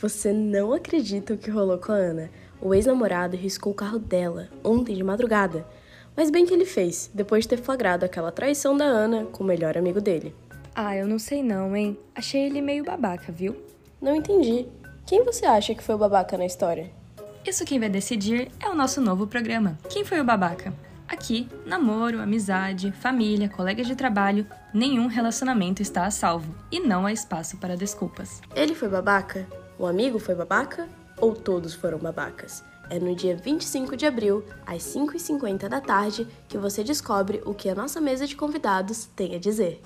Você não acredita o que rolou com a Ana. O ex-namorado riscou o carro dela ontem de madrugada. Mas bem que ele fez, depois de ter flagrado aquela traição da Ana com o melhor amigo dele. Ah, eu não sei não, hein? Achei ele meio babaca, viu? Não entendi. Quem você acha que foi o babaca na história? Isso quem vai decidir é o nosso novo programa. Quem foi o babaca? Aqui, namoro, amizade, família, colegas de trabalho, nenhum relacionamento está a salvo e não há espaço para desculpas. Ele foi babaca? O amigo foi babaca? Ou todos foram babacas? É no dia 25 de abril, às 5h50 da tarde, que você descobre o que a nossa mesa de convidados tem a dizer.